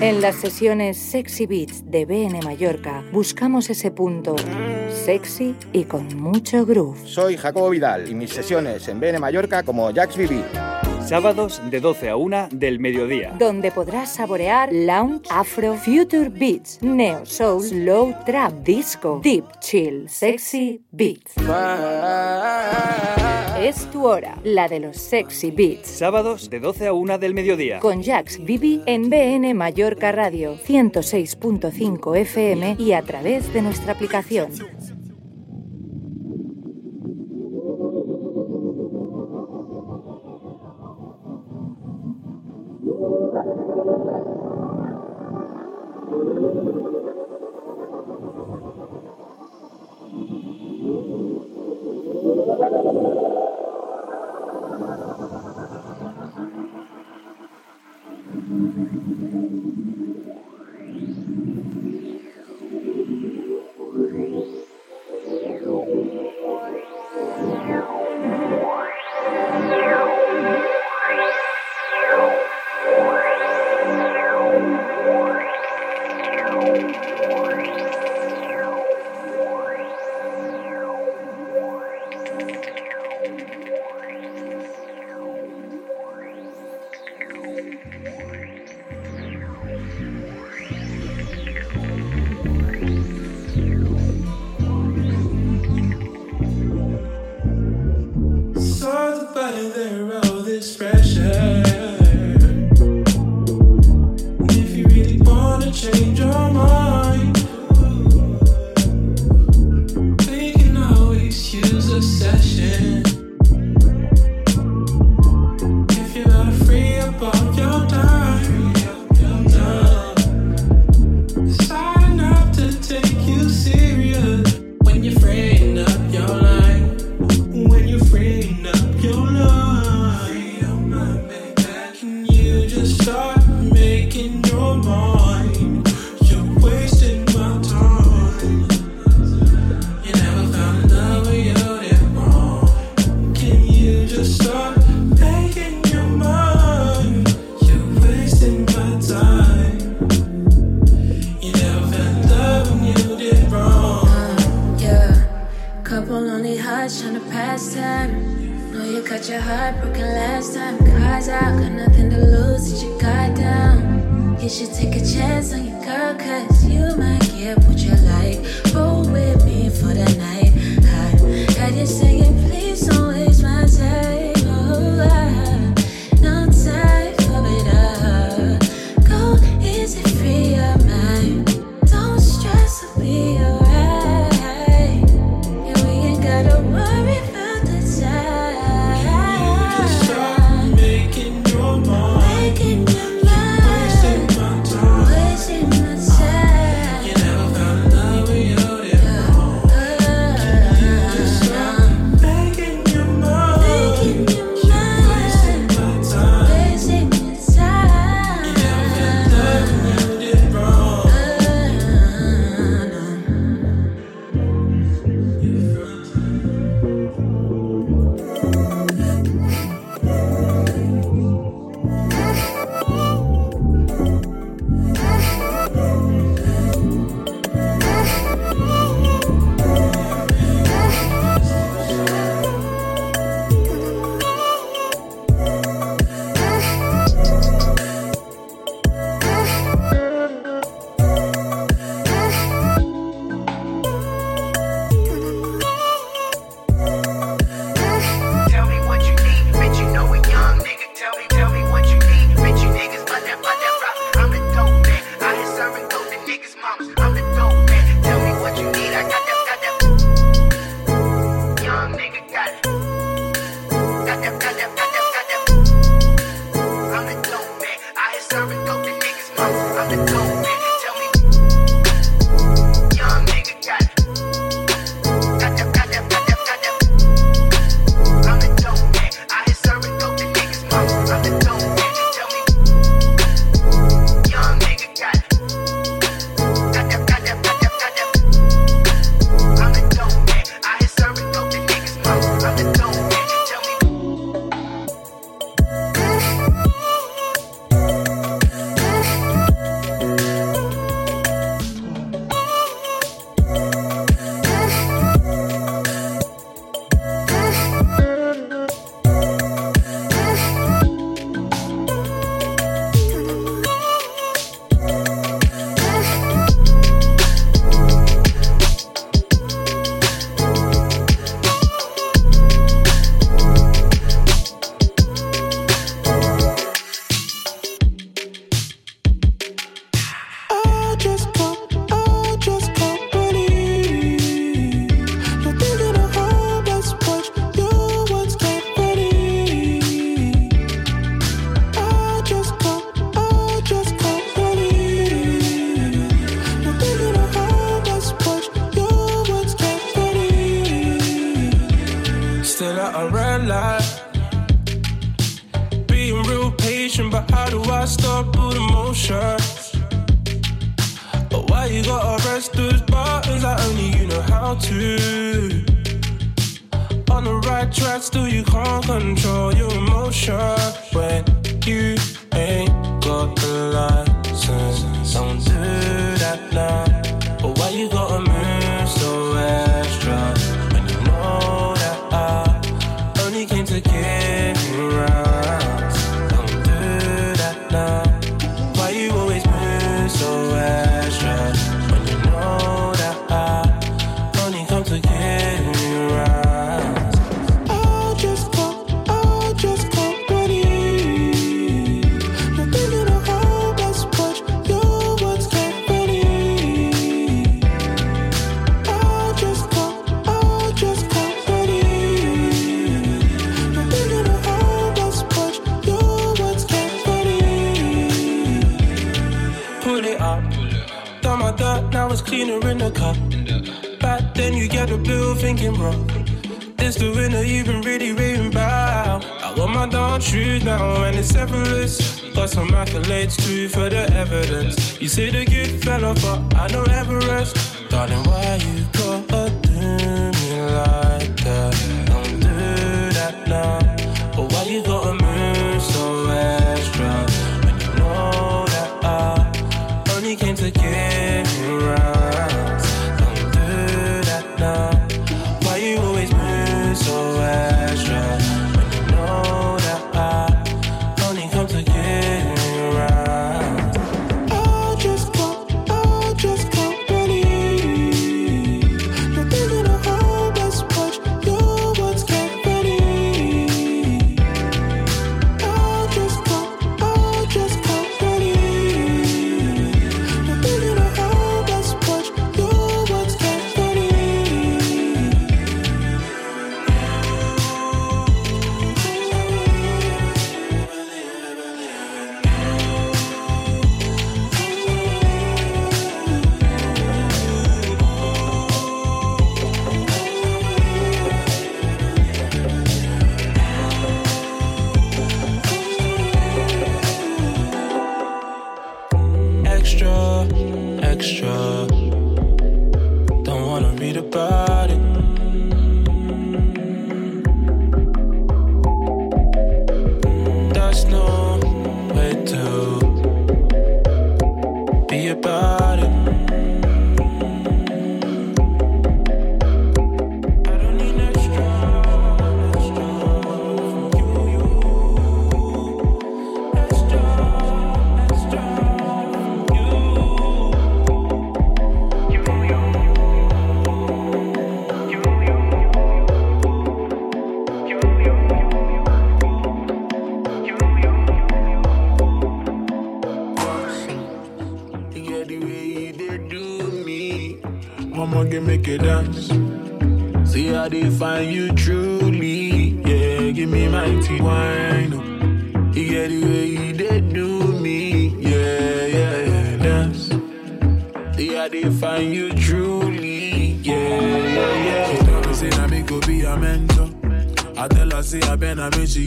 En las sesiones Sexy Beats de BN Mallorca buscamos ese punto sexy y con mucho groove. Soy Jacobo Vidal y mis sesiones en BN Mallorca como Jax Vivi. Sábados de 12 a 1 del mediodía. Donde podrás saborear lounge, afro, future beats, neo soul, slow trap, disco, deep chill, sexy beats. Es tu hora, la de los sexy beats. Sábados de 12 a 1 del mediodía. Con Jax Bibi en BN Mallorca Radio 106.5 FM y a través de nuestra aplicación. Now it's cleaner in the cup. Back then you get the bill thinking, bro. This the winner you've been really raving about. I want my dark shoes now and it's effortless. Got some accolades too for the evidence. You say the good fella, but I know Everest. Darling, why you gotta find you truly. Yeah, give me mighty wine. oh. You get the way you did do me. Yeah, yeah, yeah, dance. How they find you truly. Yeah, yeah, yeah. She tell me say na me go be a mentor. I tell her say I been a me she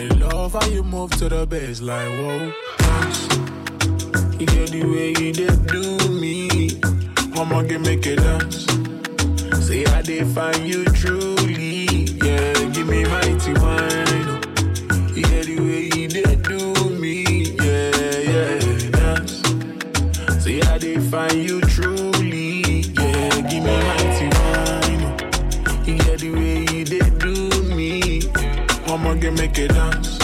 I love how you move to the baseline, whoa. Dance. You get the way you dey do me. I'ma get make it dance. Say I dey find you truly. Yeah, give me mighty wine. I'ma make it dance.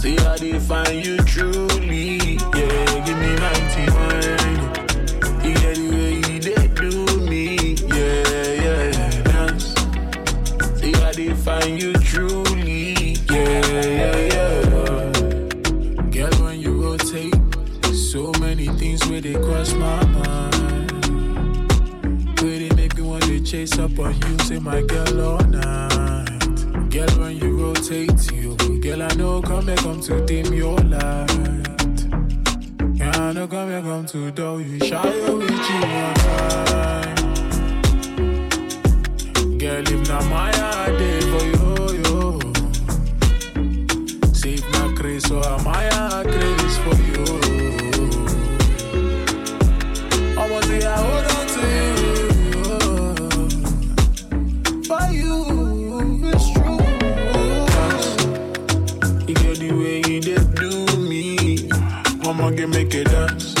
See I dey find you truly. Yeah, give me mighty wine. oh. You get the way you do me. Yeah, yeah, dance. See how they find you truly. Yeah, yeah, yeah. Girl, when you rotate, so many things where they cross my mind. Where they make me want to chase up on you, say my girl all night. Girl, when you rotate you. Girl, I know come here, come to dim your light. Yeah, I know come here, come to dull you. Shy with you one time. Girl, if not my idea for you, yo. Save my grace, so am I a make you dance.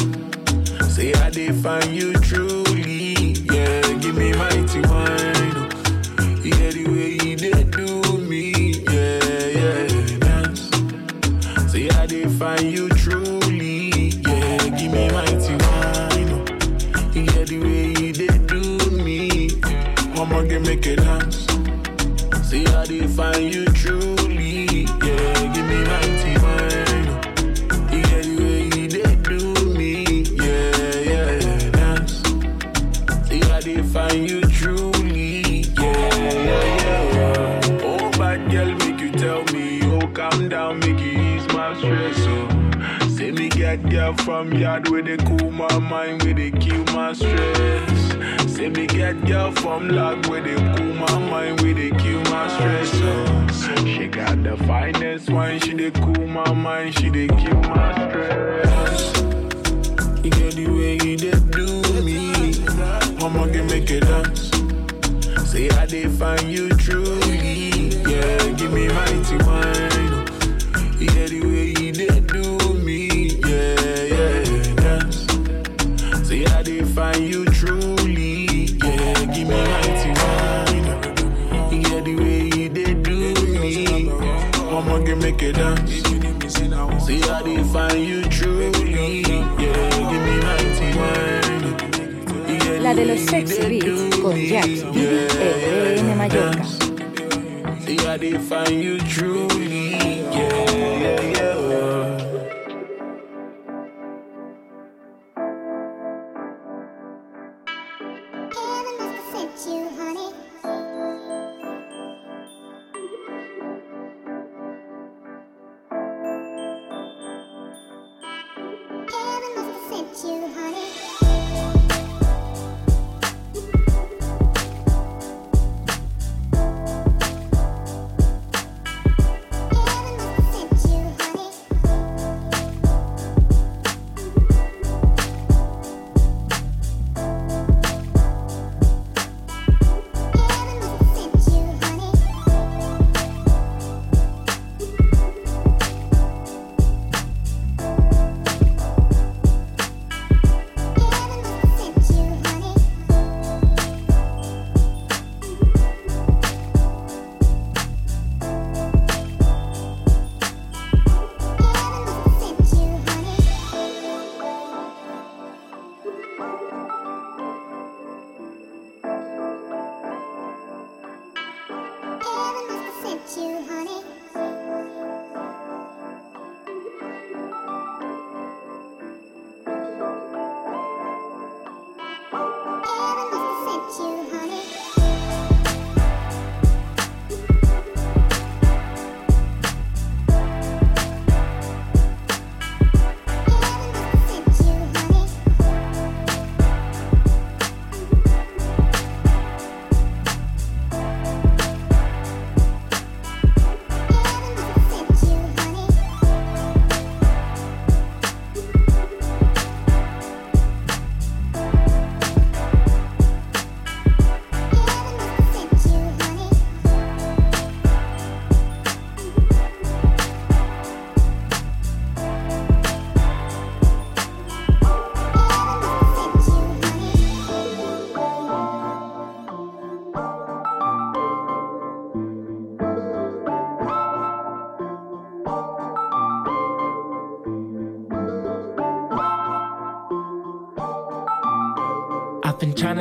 Say I define you truly, yeah. Give me mighty wine, yeah. The way you did do me, yeah, yeah. Dance. Say I define you truly, yeah. Give me mighty wine, yeah. The way you did do me, mama can make you dance. Say I define you. girl from yard with the cool my mind, with the kill my stress. Say me get girl from lock with the cool my mind, with the kill my stress. She got the finest wine, she the cool my mind, she the kill my stress. You get the way you did do me, I'ma get make it dance. Say I define find you truly, yeah. Give me mighty wine. I knew find you truly.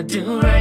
do right.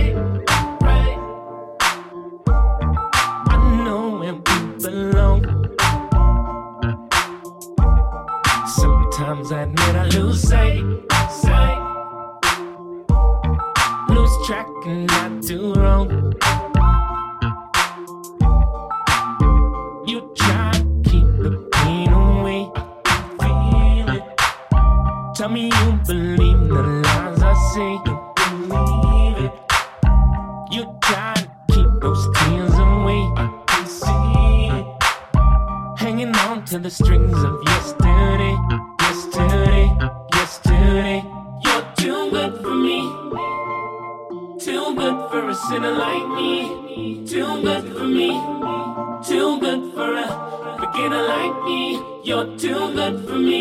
like me. You're too good for me.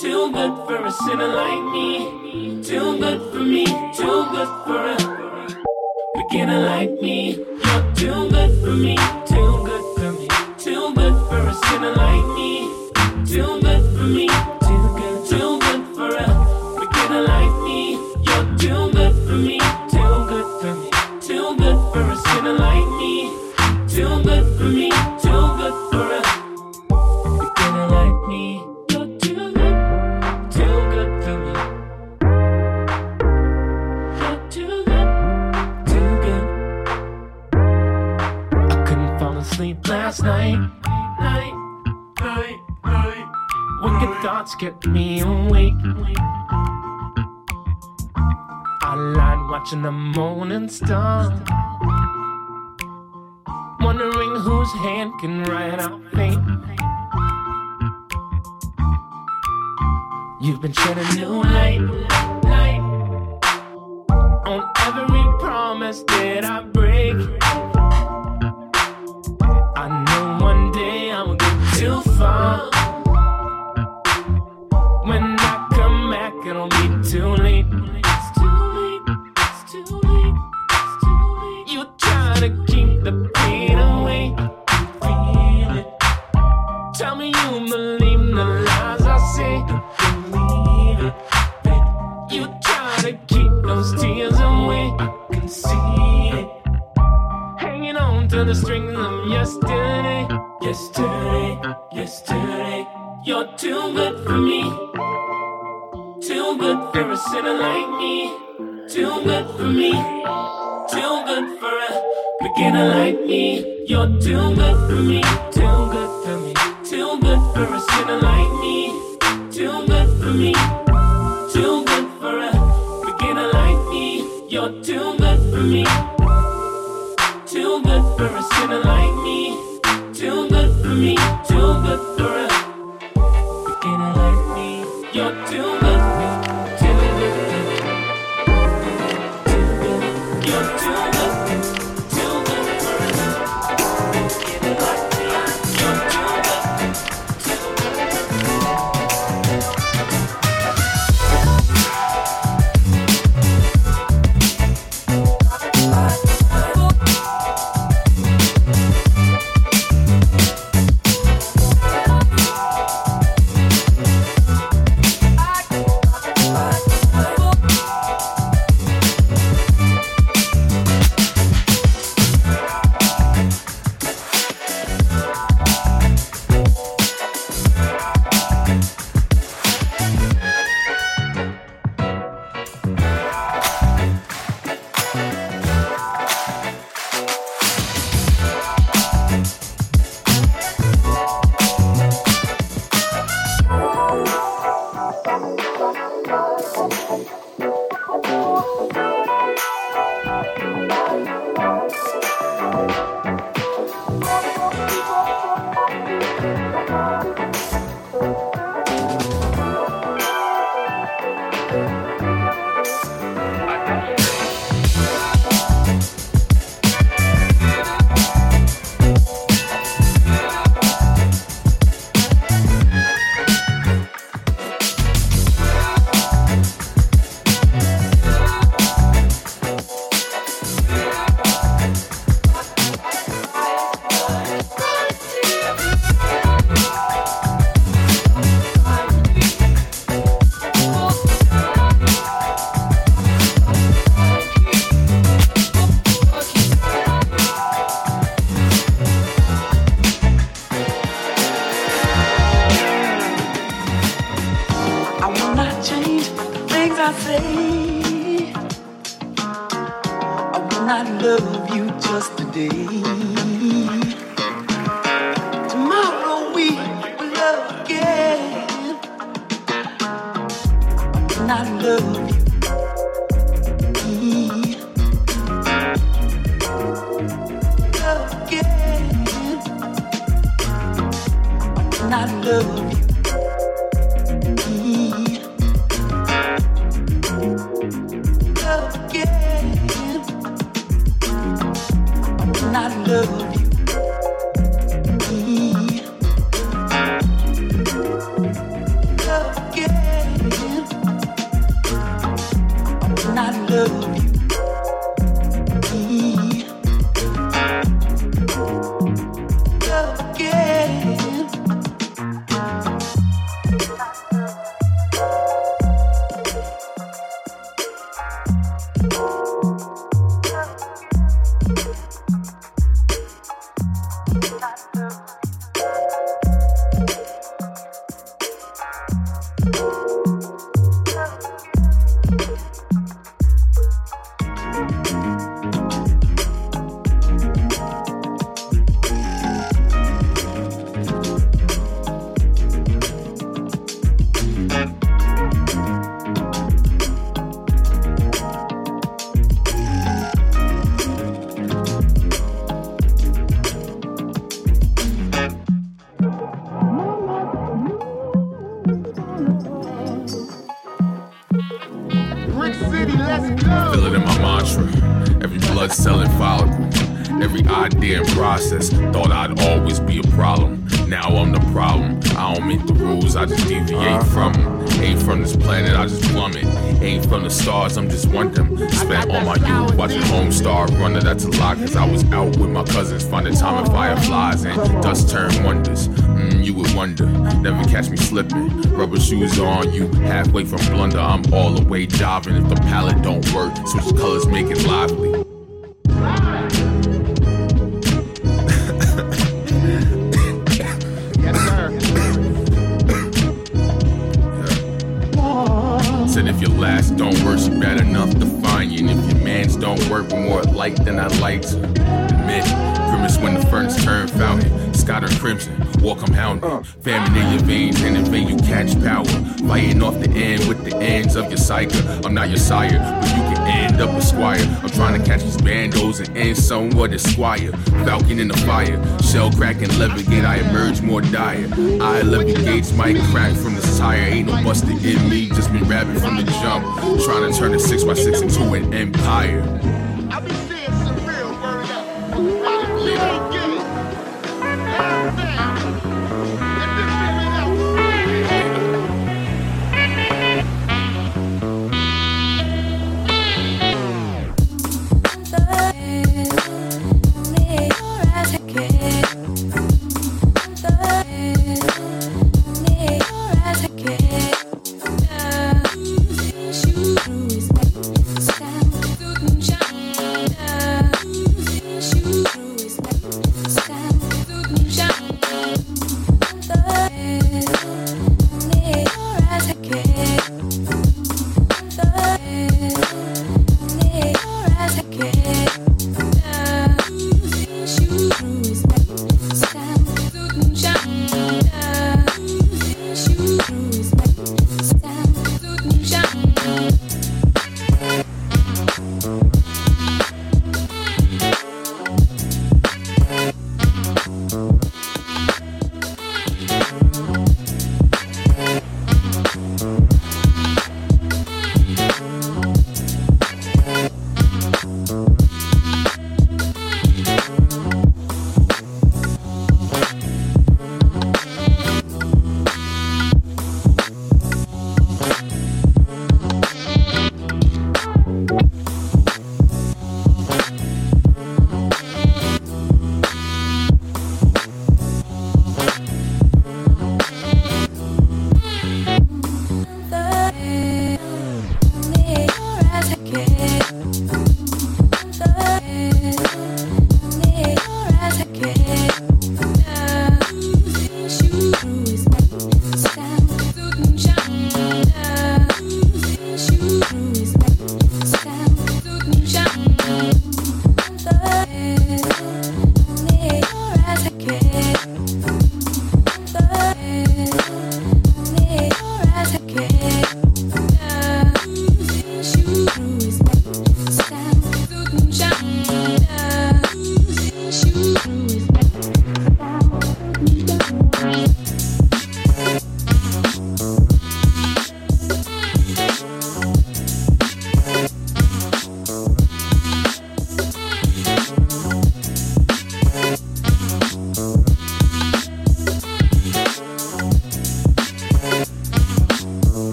Too good for a sinner like me. Too good for me. Too good for a beginner like me. You're too good for me. Too good for me. Too good for a sinner like me. Too kept me awake. I lied watching the morning star. Wondering whose hand can write our fate. You've been shedding new light, light on every promise that I've for a sinner like me. Too good for me. Too good for a beginner like me. You're too good for me. Too good for me. That's a lot, cause I was out with my cousins, finding time and fireflies and dust turn wonders. Mm, you would wonder, never catch me slipping. Rubber shoes on, you halfway from blunder. I'm all the way diving. If the palette don't work, switch colors, make it lively. I'm not your sire, but you can end up a squire. I'm trying to catch these bandos and end somewhat esquire. Falcon in the fire, shell cracking, leather gate, I emerge more dire. I 11 gates might crack from the tire. Ain't no busted in me, just been rapping from the jump. Trying to turn a 6x6 into an empire.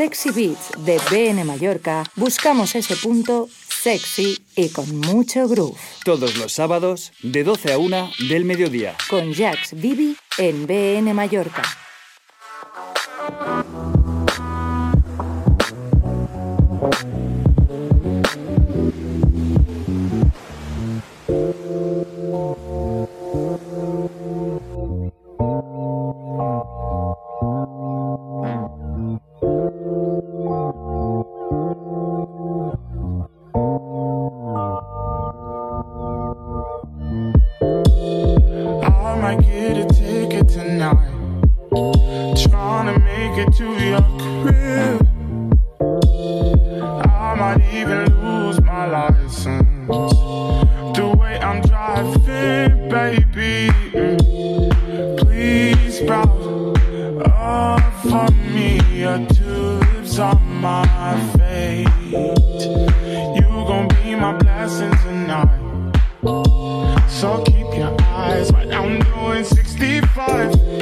Sexy Beats de BN Mallorca buscamos ese punto sexy y con mucho groove. Todos los sábados de 12 a 1 del mediodía. Con Jax Bibi en BN Mallorca. eyes. I'm doing 65.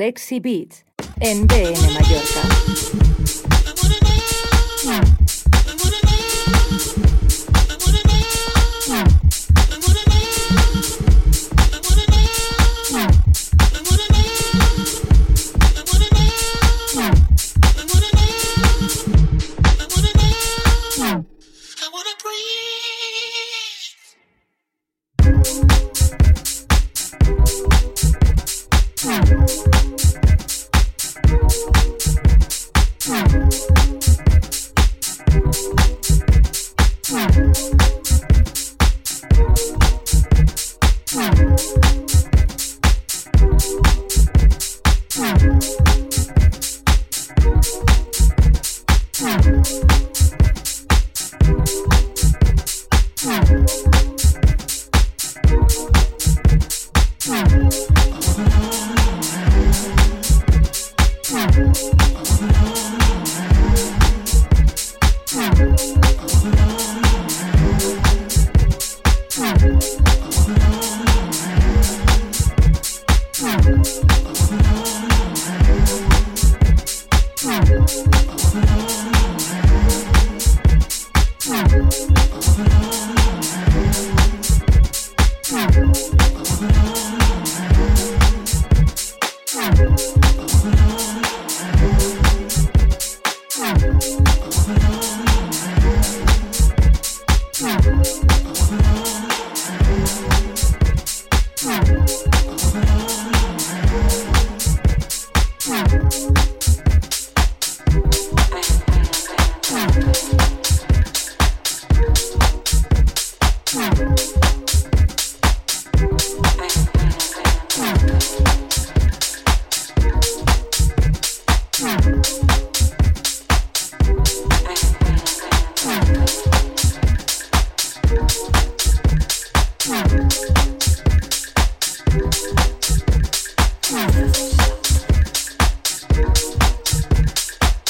Sexy Beats en BN Mallorca. Yeah.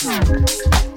Thank you.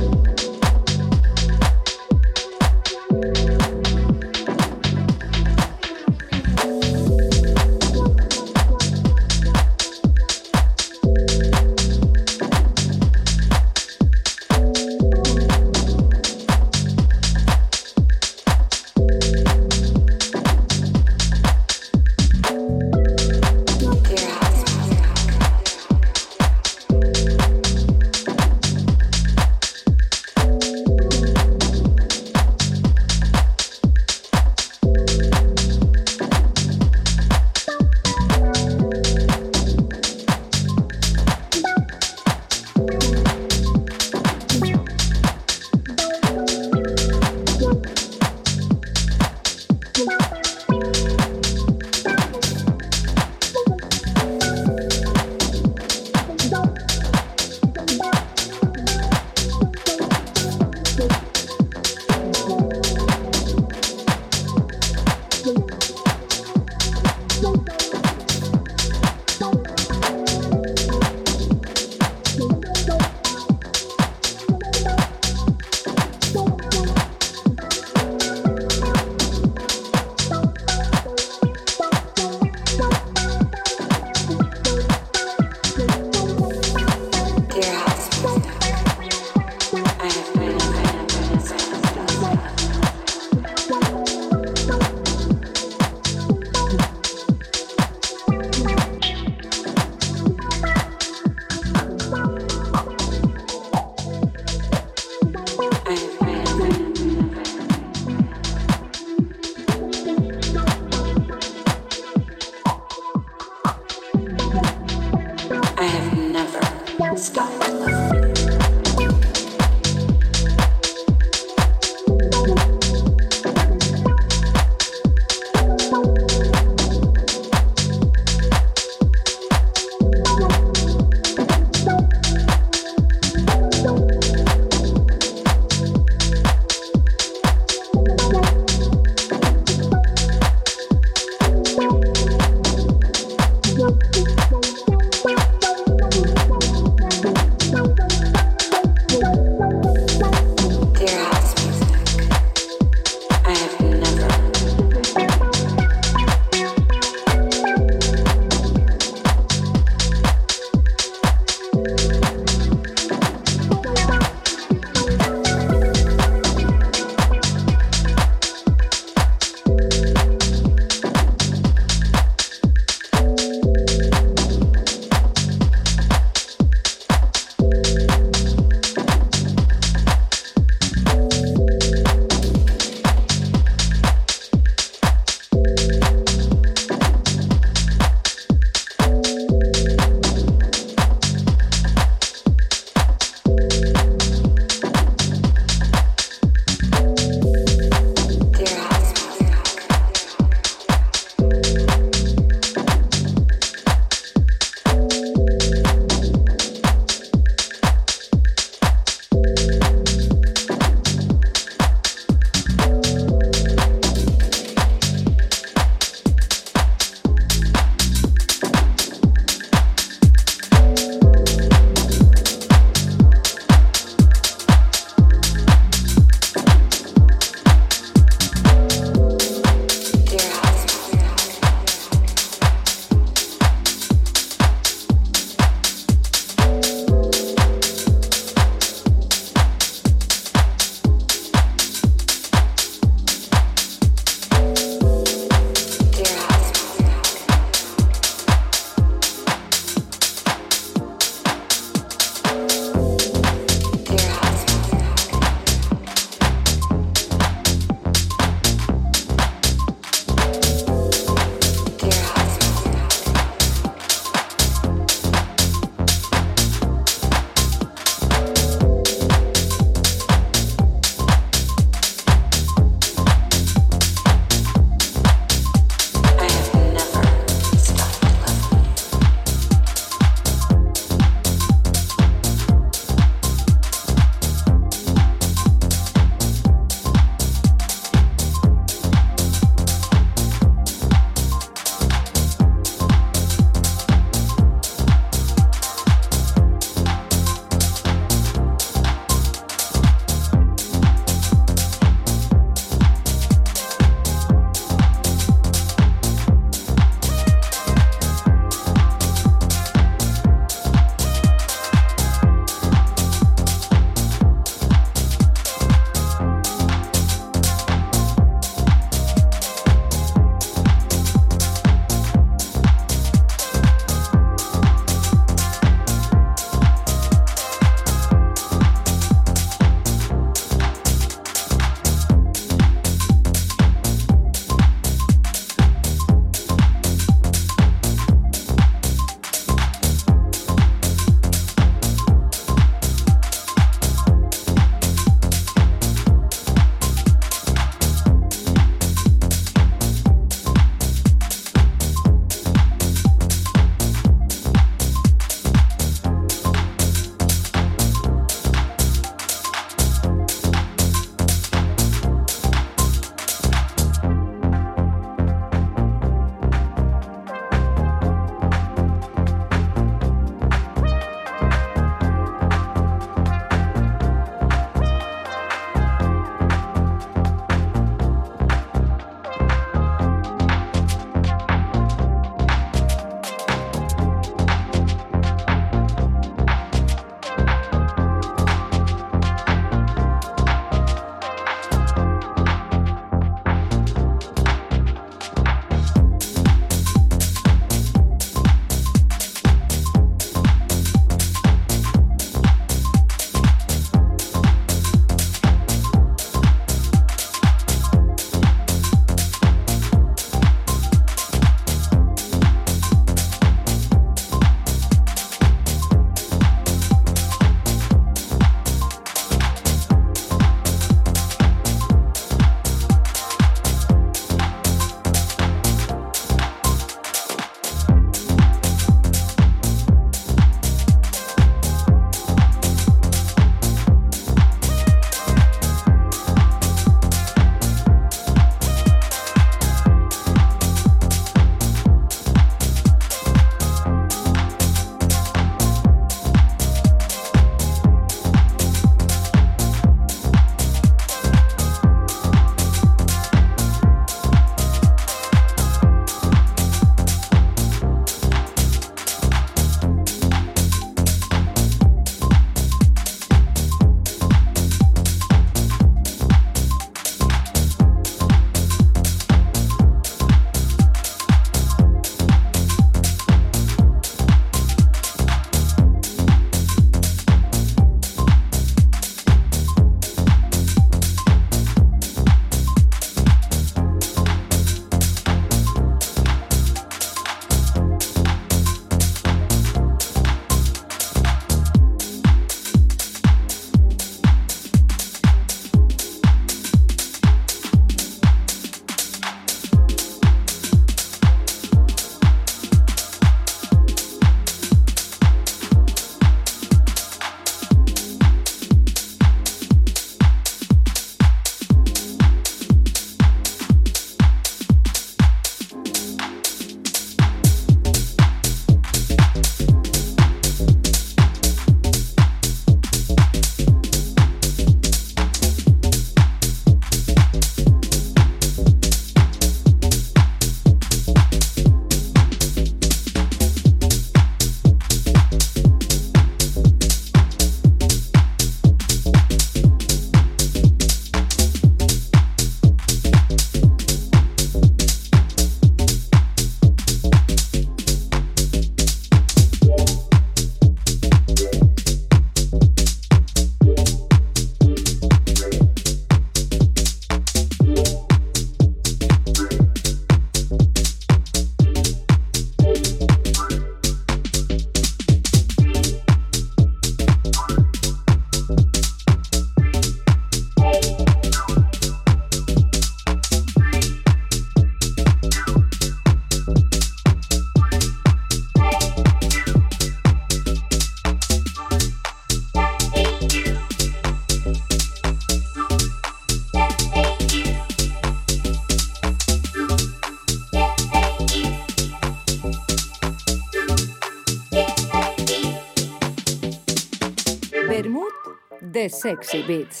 De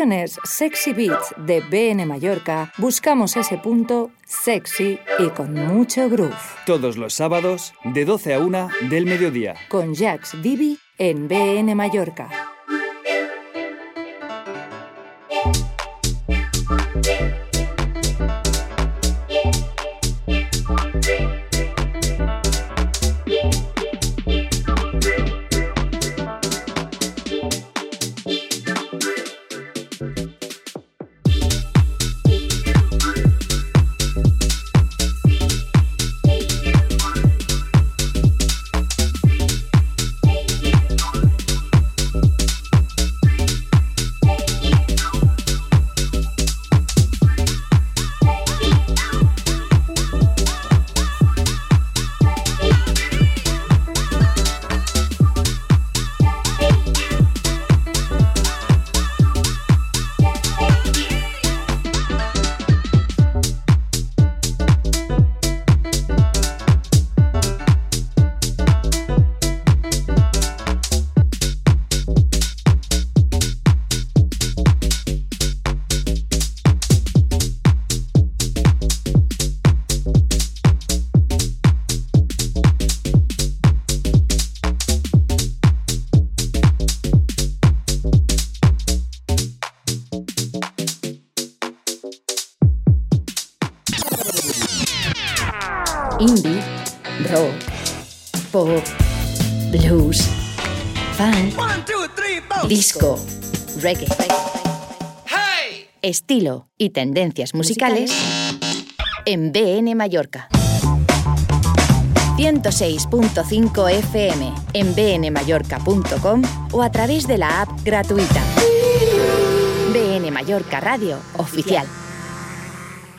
Sesiones Sexy Beats de BN Mallorca buscamos ese punto sexy y con mucho groove. Todos los sábados de 12 a 1 del mediodía. Con Jax Divi en BN Mallorca. Y tendencias musicales en BN Mallorca. 106.5 FM en bnmallorca.com o a través de la app gratuita. BN Mallorca Radio Oficial.